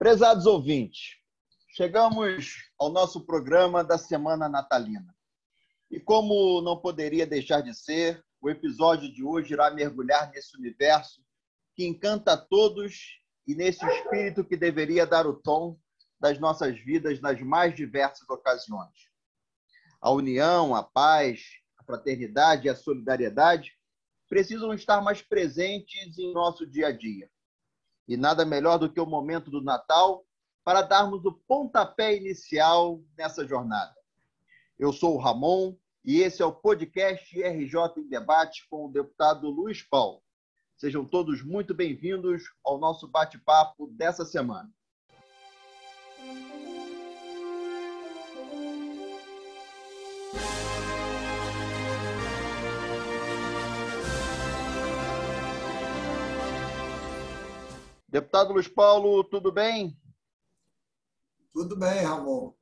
Prezados ouvintes, chegamos ao nosso programa da Semana Natalina. E como não poderia deixar de ser, o episódio de hoje irá mergulhar nesse universo que encanta a todos e nesse espírito que deveria dar o tom das nossas vidas nas mais diversas ocasiões. A união, a paz, a fraternidade e a solidariedade precisam estar mais presentes em nosso dia a dia. E nada melhor do que o momento do Natal para darmos o pontapé inicial nessa jornada. Eu sou o Ramon e esse é o podcast RJ em Debate com o deputado Luiz Paulo. Sejam todos muito bem-vindos ao nosso bate-papo dessa semana. Deputado Luiz Paulo, tudo bem? Tudo bem, Ramon.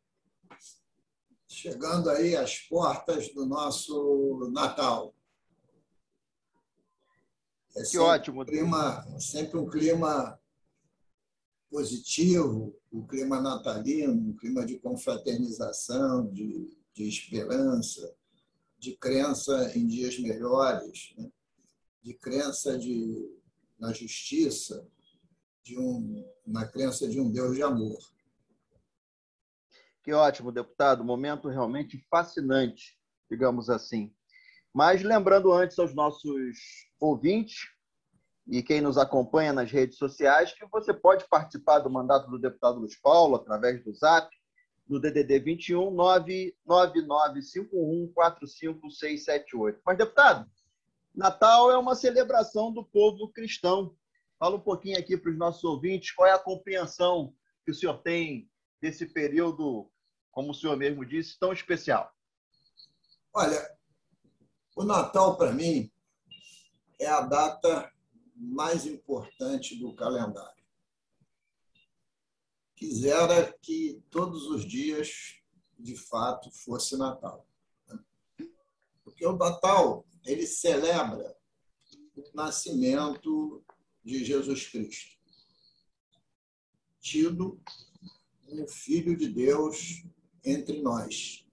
Chegando aí às portas do nosso Natal. É que ótimo. Um clima, sempre um clima positivo, um clima natalino, um clima de confraternização, de, de esperança, de crença em dias melhores, né? de crença de, na justiça, de um, na crença de um Deus de amor. Que ótimo, deputado. Momento realmente fascinante, digamos assim. Mas lembrando antes aos nossos ouvintes e quem nos acompanha nas redes sociais que você pode participar do mandato do deputado Luiz Paulo através do Zap no DDD 21 99951 45678. Mas deputado, Natal é uma celebração do povo cristão Fala um pouquinho aqui para os nossos ouvintes qual é a compreensão que o senhor tem desse período, como o senhor mesmo disse, tão especial. Olha, o Natal, para mim, é a data mais importante do calendário. Quisera que todos os dias, de fato, fosse Natal. Né? Porque o Natal, ele celebra o nascimento de Jesus Cristo, tido um Filho de Deus entre nós.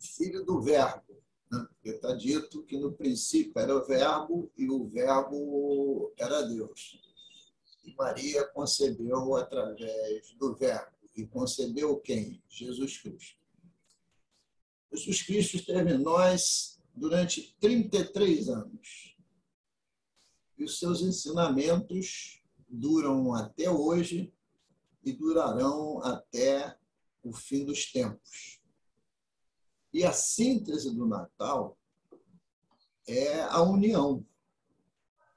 Filho do Verbo, né? está dito que no princípio era o Verbo e o Verbo era Deus. E Maria concebeu através do Verbo. E concebeu quem? Jesus Cristo. Jesus Cristo esteve em nós durante 33 anos e os seus ensinamentos duram até hoje e durarão até o fim dos tempos. E a síntese do Natal é a união.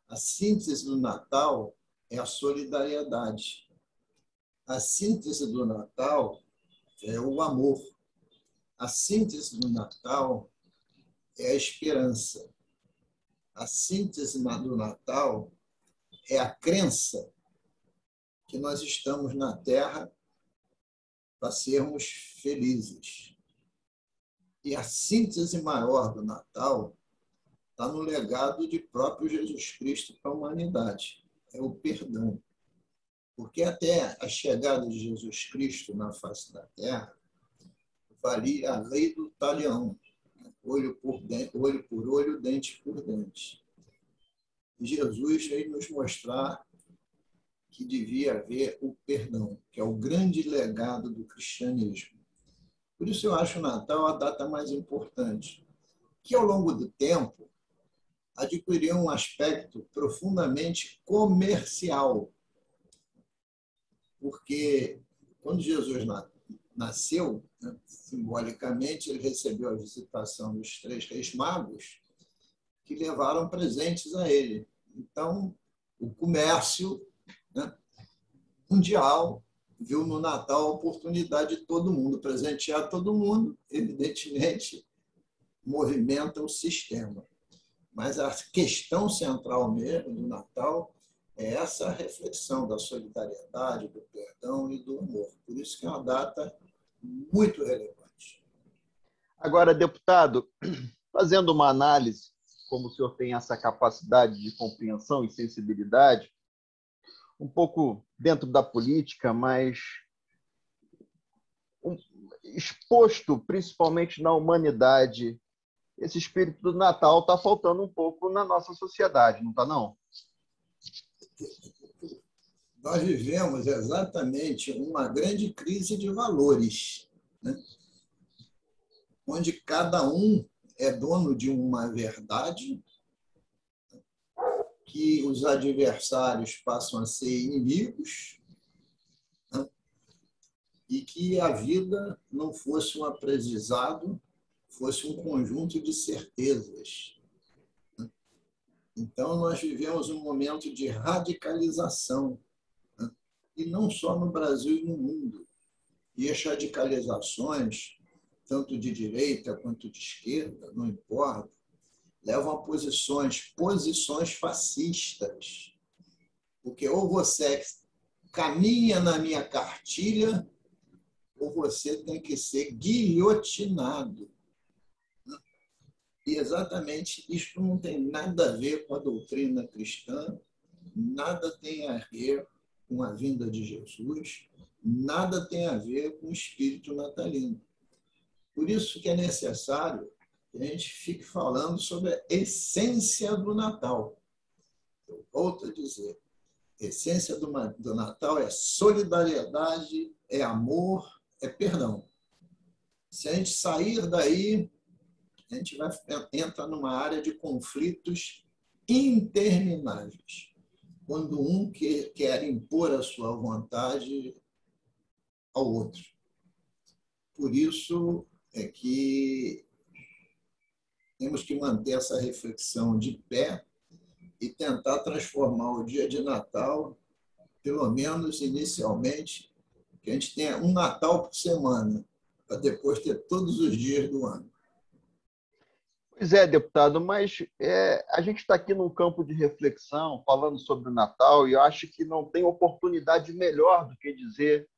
A síntese do Natal é a solidariedade. A síntese do Natal é o amor. A síntese do Natal é a esperança a síntese do Natal é a crença que nós estamos na Terra para sermos felizes. E a síntese maior do Natal está no legado de próprio Jesus Cristo para a humanidade é o perdão. Porque até a chegada de Jesus Cristo na face da Terra, valia a lei do talião, olho por, olho por olho, dente por dente. E Jesus veio nos mostrar que devia haver o perdão, que é o grande legado do cristianismo. Por isso eu acho o Natal a data mais importante, que ao longo do tempo adquiriu um aspecto profundamente comercial. Porque quando Jesus nasceu, né, simbolicamente, ele recebeu a visitação dos três reis magos, que levaram presentes a ele. Então, o comércio né, mundial viu no Natal a oportunidade de todo mundo, presentear todo mundo, evidentemente, movimenta o sistema. Mas a questão central mesmo do Natal é essa reflexão da solidariedade, do perdão e do amor. Por isso que é uma data muito relevante. Agora, deputado, fazendo uma análise, como o senhor tem essa capacidade de compreensão e sensibilidade, um pouco dentro da política, mas exposto principalmente na humanidade. Esse espírito do Natal está faltando um pouco na nossa sociedade, não está não? Nós vivemos exatamente uma grande crise de valores, né? onde cada um é dono de uma verdade que os adversários passam a ser inimigos né? e que a vida não fosse um aprendizado, fosse um conjunto de certezas. Né? Então, nós vivemos um momento de radicalização? E não só no Brasil e no mundo. E as radicalizações, tanto de direita quanto de esquerda, não importa, levam a posições, posições fascistas. Porque ou você caminha na minha cartilha, ou você tem que ser guilhotinado. E exatamente isso não tem nada a ver com a doutrina cristã, nada tem a ver com a vinda de Jesus, nada tem a ver com o espírito natalino. Por isso que é necessário que a gente fique falando sobre a essência do Natal. Eu volto a dizer, a essência do, do Natal é solidariedade, é amor, é perdão. Se a gente sair daí, a gente vai numa área de conflitos intermináveis. Quando um quer impor a sua vontade ao outro. Por isso é que temos que manter essa reflexão de pé e tentar transformar o dia de Natal, pelo menos inicialmente, que a gente tenha um Natal por semana, para depois ter todos os dias do ano. Pois é, deputado, mas é, a gente está aqui num campo de reflexão, falando sobre o Natal, e eu acho que não tem oportunidade melhor do que dizer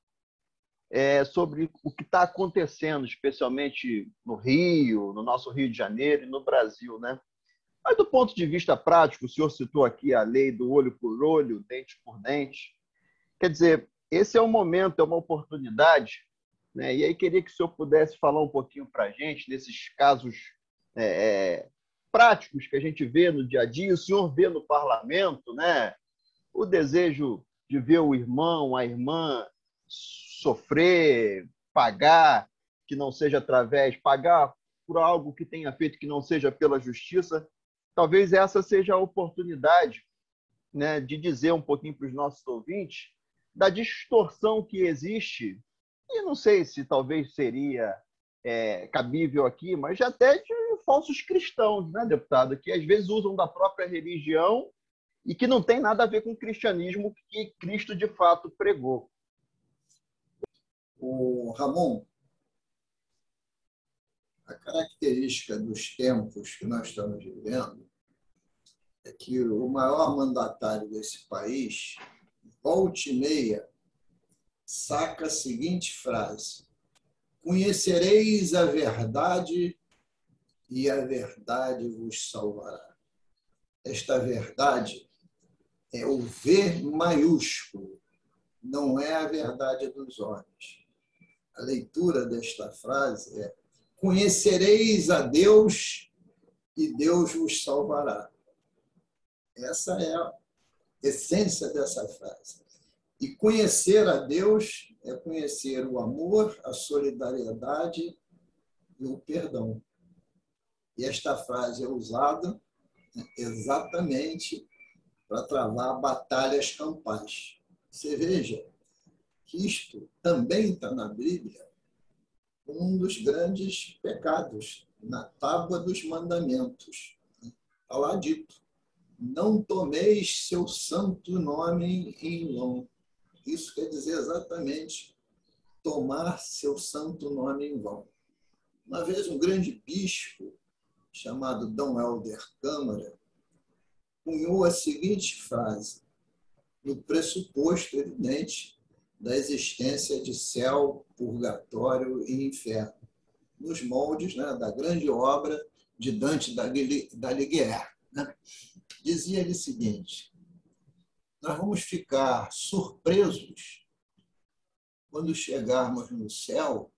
é, sobre o que está acontecendo, especialmente no Rio, no nosso Rio de Janeiro e no Brasil, né? Mas do ponto de vista prático, o senhor citou aqui a lei do olho por olho, dente por dente. Quer dizer, esse é um momento, é uma oportunidade, né? E aí queria que o senhor pudesse falar um pouquinho para a gente desses casos é, é, práticos que a gente vê no dia a dia. O senhor vê no parlamento, né? O desejo de ver o irmão, a irmã sofrer, pagar que não seja através, pagar por algo que tenha feito que não seja pela justiça. Talvez essa seja a oportunidade né, de dizer um pouquinho para os nossos ouvintes da distorção que existe, e não sei se talvez seria é, cabível aqui, mas até de falsos cristãos, né, deputado, que às vezes usam da própria religião e que não tem nada a ver com o cristianismo que Cristo de fato pregou. O Ramon, a característica dos tempos que nós estamos vivendo é que o maior mandatário desse país, volte e meia, saca a seguinte frase: Conhecereis a verdade e a verdade vos salvará. Esta verdade é o V maiúsculo, não é a verdade dos homens a leitura desta frase é: Conhecereis a Deus e Deus vos salvará. Essa é a essência dessa frase. E conhecer a Deus é conhecer o amor, a solidariedade e o perdão. E esta frase é usada exatamente para travar batalhas campais. Você veja, que isto também está na Bíblia, um dos grandes pecados, na tábua dos mandamentos. Está lá dito: não tomeis seu santo nome em vão. Isso quer dizer exatamente tomar seu santo nome em vão. Uma vez um grande bispo, chamado Dom Helder Câmara, cunhou a seguinte frase, no pressuposto evidente da existência de céu, purgatório e inferno, nos moldes né, da grande obra de Dante da Alighieri. Né? Dizia ele o seguinte: nós vamos ficar surpresos quando chegarmos no céu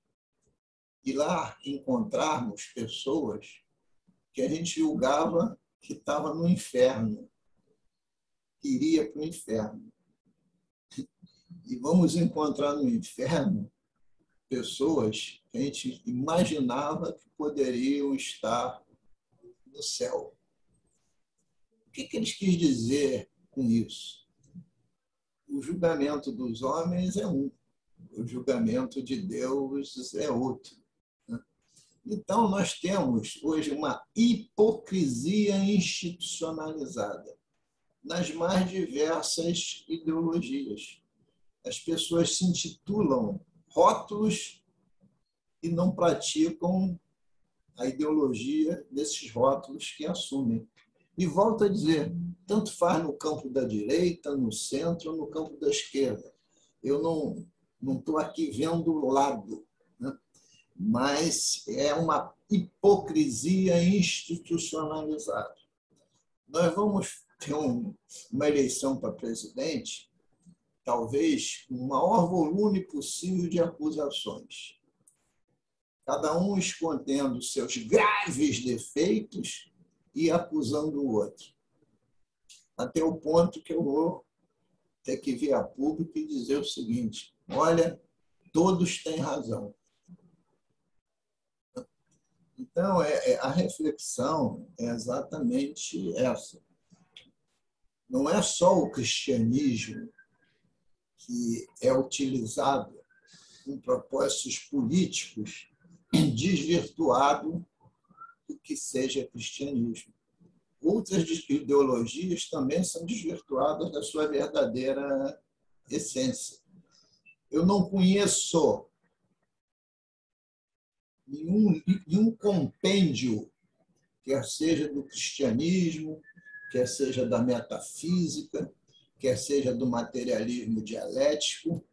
e lá encontrarmos pessoas que a gente julgava que estava no inferno, que iria para o inferno. E vamos encontrar no inferno pessoas que a gente imaginava que poderiam estar no céu. O que, que eles quis dizer com isso? O julgamento dos homens é um, o julgamento de Deus é outro. Então, nós temos hoje uma hipocrisia institucionalizada nas mais diversas ideologias. As pessoas se intitulam rótulos e não praticam a ideologia desses rótulos que assumem. E volto a dizer, tanto faz no campo da direita, no centro no campo da esquerda. Eu não não estou aqui vendo o lado? Mas é uma hipocrisia institucionalizada. Nós vamos ter um, uma eleição para presidente talvez o maior volume possível de acusações. Cada um escondendo seus graves defeitos e acusando o outro. Até o ponto que eu vou ter que vir a público e dizer o seguinte: olha, todos têm razão. Então, é, é, a reflexão é exatamente essa. Não é só o cristianismo que é utilizado com propósitos políticos desvirtuado do que seja cristianismo. Outras ideologias também são desvirtuadas da sua verdadeira essência. Eu não conheço nenhum, nenhum compêndio, quer seja do cristianismo, quer seja da metafísica, quer seja do materialismo dialético,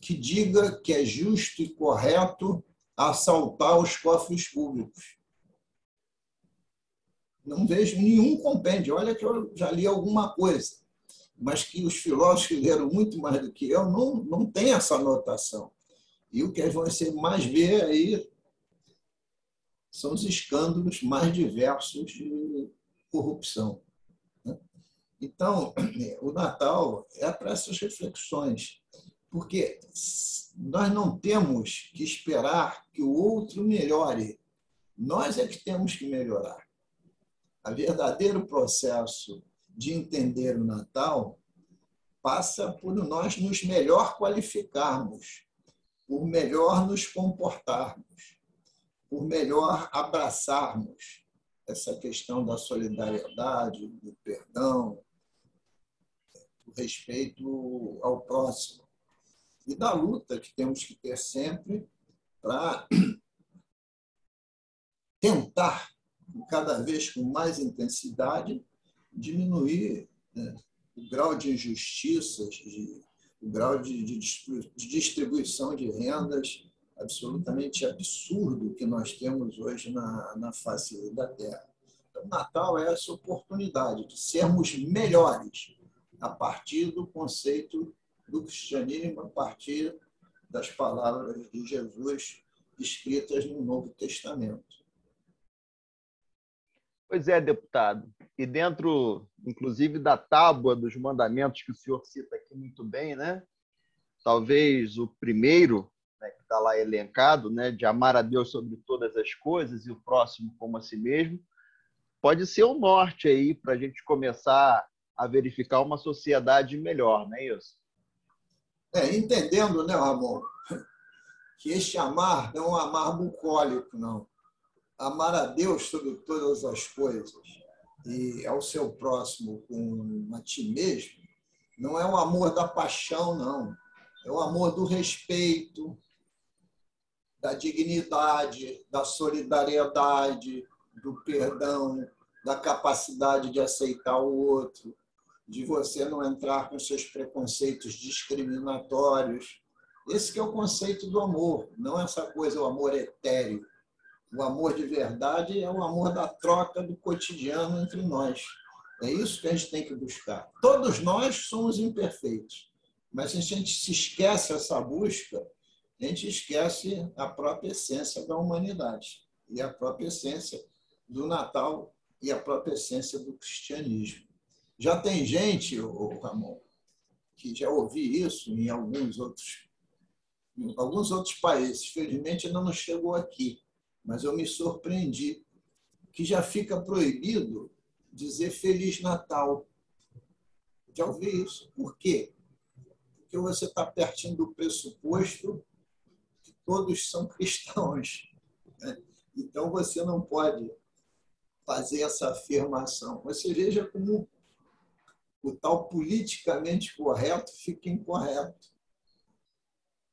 que diga que é justo e correto assaltar os cofres públicos. Não vejo nenhum compêndio. Olha que eu já li alguma coisa, mas que os filósofos que leram muito mais do que eu não, não têm essa anotação. E o que eles vão ser mais ver aí são os escândalos mais diversos de corrupção. Então, o Natal é para essas reflexões, porque nós não temos que esperar que o outro melhore, nós é que temos que melhorar. O verdadeiro processo de entender o Natal passa por nós nos melhor qualificarmos, por melhor nos comportarmos, por melhor abraçarmos essa questão da solidariedade, do perdão, respeito ao próximo e da luta que temos que ter sempre para tentar, cada vez com mais intensidade, diminuir né, o grau de injustiças, o grau de distribuição de rendas absolutamente absurdo que nós temos hoje na, na face da Terra. Então, Natal é essa oportunidade de sermos melhores, a partir do conceito do cristianismo, a partir das palavras de Jesus escritas no Novo Testamento. Pois é, deputado. E dentro, inclusive, da tábua dos mandamentos que o senhor cita aqui muito bem, né? Talvez o primeiro, está lá elencado, né, de amar a Deus sobre todas as coisas e o próximo como a si mesmo, pode ser o norte aí para a gente começar a verificar uma sociedade melhor, não é isso? É, entendendo, né, Ramon, que este amar não é um amar bucólico, não. Amar a Deus sobre todas as coisas e ao seu próximo com a ti mesmo, não é o amor da paixão, não. É o amor do respeito, da dignidade, da solidariedade, do perdão, da capacidade de aceitar o outro, de você não entrar com seus preconceitos discriminatórios. Esse que é o conceito do amor, não essa coisa, o amor etéreo. O amor de verdade é o amor da troca do cotidiano entre nós. É isso que a gente tem que buscar. Todos nós somos imperfeitos, mas se a gente se esquece essa busca, a gente esquece a própria essência da humanidade e a própria essência do Natal e a própria essência do cristianismo. Já tem gente, Ramon, que já ouvi isso em alguns outros, em alguns outros países. Felizmente ainda não chegou aqui, mas eu me surpreendi que já fica proibido dizer Feliz Natal. Já ouvi isso. Por quê? Porque você está pertinho do pressuposto todos são cristãos. Né? Então você não pode fazer essa afirmação. Você veja como o tal politicamente correto fica incorreto.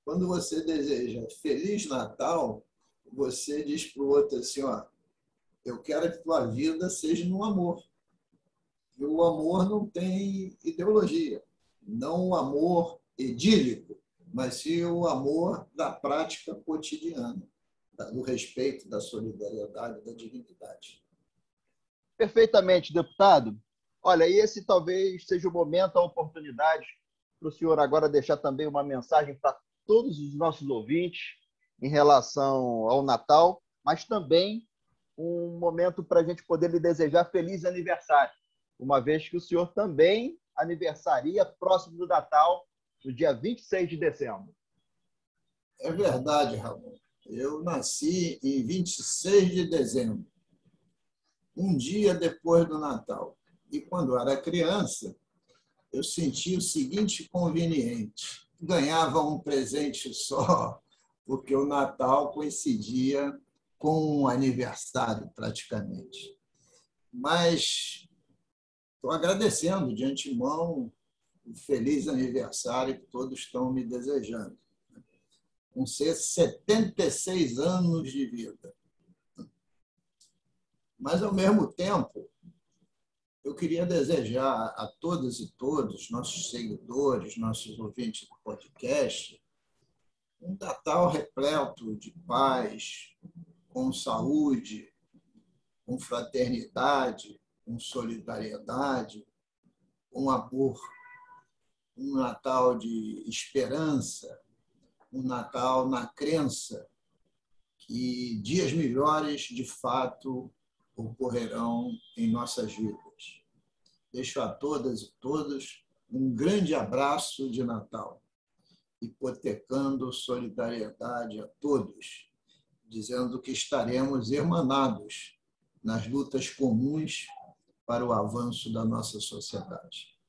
Quando você deseja Feliz Natal, você diz para o outro assim: ó, eu quero que tua vida seja no amor. E o amor não tem ideologia, não o amor edílico, mas sim o amor da prática cotidiana, do respeito, da solidariedade, da dignidade. Perfeitamente, deputado. Olha, esse talvez seja o momento, a oportunidade para o senhor agora deixar também uma mensagem para todos os nossos ouvintes em relação ao Natal, mas também um momento para a gente poder lhe desejar feliz aniversário, uma vez que o senhor também aniversaria próximo do Natal, no dia 26 de dezembro. É verdade, Ramon. Eu nasci em 26 de dezembro, um dia depois do Natal. E quando era criança, eu sentia o seguinte conveniente: ganhava um presente só, porque o Natal coincidia com um aniversário praticamente. Mas estou agradecendo de antemão feliz aniversário que todos estão me desejando. Com 76 anos de vida. Mas, ao mesmo tempo, eu queria desejar a todas e todos, nossos seguidores, nossos ouvintes do podcast, um Natal repleto de paz, com saúde, com fraternidade, com solidariedade, com amor. Um Natal de esperança, um Natal na crença que dias melhores, de fato, ocorrerão em nossas vidas. Deixo a todas e todos um grande abraço de Natal, hipotecando solidariedade a todos, dizendo que estaremos hermanados nas lutas comuns para o avanço da nossa sociedade.